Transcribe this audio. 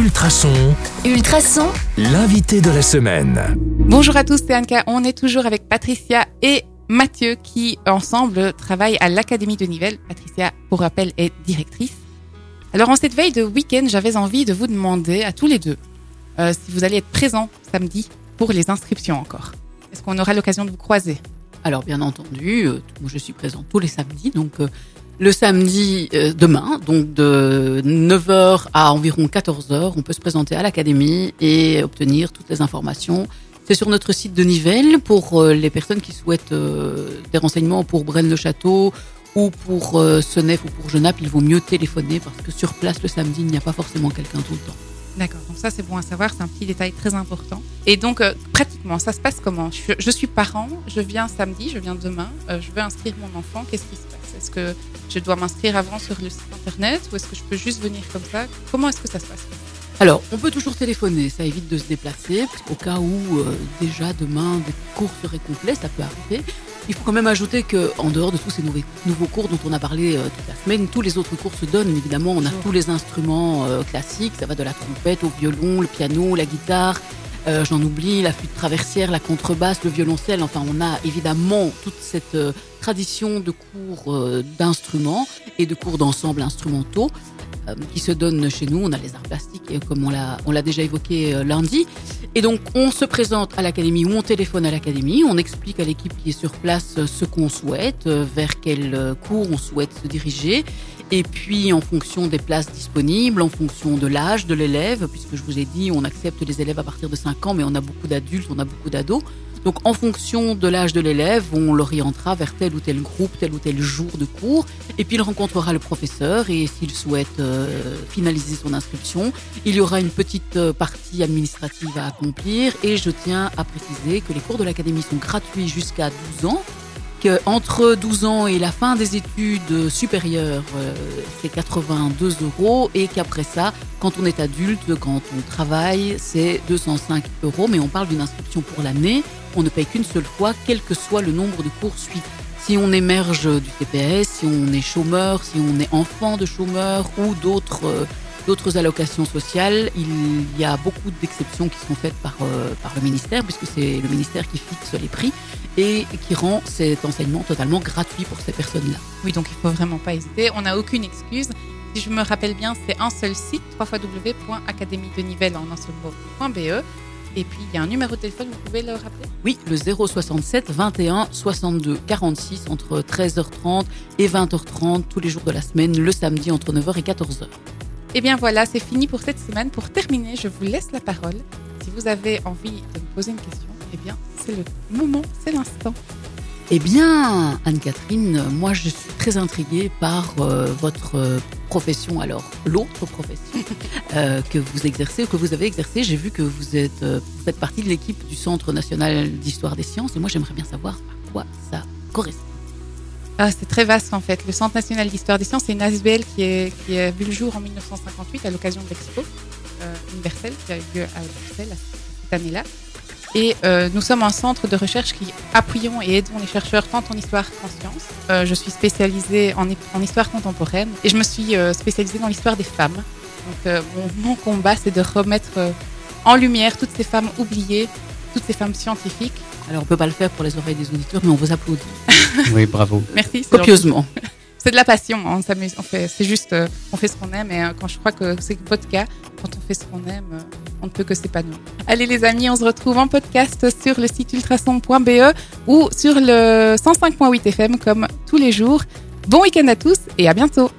Ultrason, Ultrason, l'invité de la semaine. Bonjour à tous, c'est Anka. On est toujours avec Patricia et Mathieu qui, ensemble, travaillent à l'Académie de Nivelles. Patricia, pour rappel, est directrice. Alors, en cette veille de week-end, j'avais envie de vous demander à tous les deux euh, si vous allez être présents samedi pour les inscriptions encore. Est-ce qu'on aura l'occasion de vous croiser? Alors bien entendu, euh, je suis présente tous les samedis, donc euh, le samedi euh, demain, donc de 9h à environ 14h, on peut se présenter à l'académie et obtenir toutes les informations. C'est sur notre site de Nivelles pour euh, les personnes qui souhaitent euh, des renseignements pour Braine-le-Château ou pour Senef ou pour Genappe, il vaut mieux téléphoner parce que sur place le samedi, il n'y a pas forcément quelqu'un tout le temps. D'accord, donc ça c'est bon à savoir, c'est un petit détail très important. Et donc euh, pratiquement, ça se passe comment? Je, suis- parent, je viens samedi, je viens demain, euh, je veux inscrire mon enfant, qu'est-ce qui se passe? Est-ce que je dois m'inscrire avant sur le site internet ou est-ce que je peux juste venir comme ça? Comment est-ce que ça se passe? Alors, on peut toujours téléphoner, ça évite de se déplacer, qu'au cas où euh, déjà demain des cours seraient complets, ça peut arriver. Il faut quand même ajouter que en dehors de tous ces nouveaux, nouveaux cours dont on a parlé euh, toute la semaine, tous les autres cours se donnent. Évidemment, on a tous les instruments euh, classiques, ça va de la trompette au violon, le piano, la guitare. euh, J'en oublie, la flûte traversière, la contrebasse, le violoncelle. Enfin, on a évidemment toute cette tradition de cours d'instruments et de cours d'ensemble instrumentaux qui se donnent chez nous. On a les arts plastiques, comme on l'a, on l'a déjà évoqué euh, lundi. Et donc, on se présente à l'académie ou on téléphone à l'académie. On explique à l'équipe qui est sur place euh, ce qu'on souhaite, euh, vers quel euh, cours on souhaite se diriger. Et puis, en fonction des places disponibles, en fonction de l'âge de l'élève, puisque je vous ai dit, on accepte les élèves à partir de 5 ans, mais on a beaucoup d'adultes, on a beaucoup d'ados. Donc, en fonction de l'âge de l'élève, on l'orientera vers tel ou tel groupe, tel ou tel jour de cours. Et puis il rencontrera le professeur et s'il souhaite euh, finaliser son inscription, il y aura une petite euh, partie administrative à accomplir. Et je tiens à préciser que les cours de l'académie sont gratuits jusqu'à 12 ans. Que entre 12 ans et la fin des études supérieures, euh, c'est 82 euros et qu'après ça, quand on est adulte, quand on travaille, c'est 205 euros. Mais on parle d'une inscription pour l'année. On ne paye qu'une seule fois, quel que soit le nombre de cours suivis. Si on émerge du TPS, si on est chômeur, si on est enfant de chômeur ou d'autres euh, d'autres allocations sociales, il y a beaucoup d'exceptions qui sont faites par, euh, par le ministère, puisque c'est le ministère qui fixe les prix et qui rend cet enseignement totalement gratuit pour ces personnes-là. Oui, donc il faut vraiment pas hésiter. On n'a aucune excuse. Si je me rappelle bien, c'est un seul site, www.académie-de-nivelles en un seul mot.be. Et puis il y a un numéro de téléphone, vous pouvez le rappeler? Oui, le 067 21 62 46 entre 13h30 et 20h30 tous les jours de la semaine, le samedi entre 9h et 14h. Eh bien voilà, c'est fini pour cette semaine. Pour terminer, je vous laisse la parole. Si vous avez envie de me poser une question, eh bien c'est le moment, c'est l'instant. Eh bien, Anne-Catherine, moi je suis très intriguée par euh, votre profession, alors l'autre profession euh, que vous exercez ou que vous avez exercé. J'ai vu que vous, êtes, euh, vous faites partie de l'équipe du Centre national d'histoire des sciences et moi j'aimerais bien savoir à quoi ça correspond. Ah, c'est très vaste en fait. Le Centre national d'histoire des sciences, c'est une ASBL qui, est, qui a vu le jour en 1958 à l'occasion de l'expo euh, universelle qui a eu lieu à Bruxelles cette année-là. Et euh, nous sommes un centre de recherche qui appuyons et aidons les chercheurs tant en histoire qu'en sciences. Euh, je suis spécialisée en, en histoire contemporaine et je me suis spécialisée dans l'histoire des femmes. Donc mon, combat, c'est de remettre en lumière toutes ces femmes oubliées, toutes ces femmes scientifiques. Alors on peut pas le faire pour les oreilles des auditeurs, mais on vous applaudit Oui, bravo. Merci. copieusement. C'est de la passion, hein, on s'amuse, on fait, c'est juste, euh, on fait ce qu'on aime et euh, quand je crois que c'est votre cas, quand on fait ce qu'on aime, euh, on ne peut que s'épanouir. Allez les amis, on se retrouve en podcast sur le site ultrason.be ou sur le 105.8 FM comme tous les jours. Bon week-end à tous et à bientôt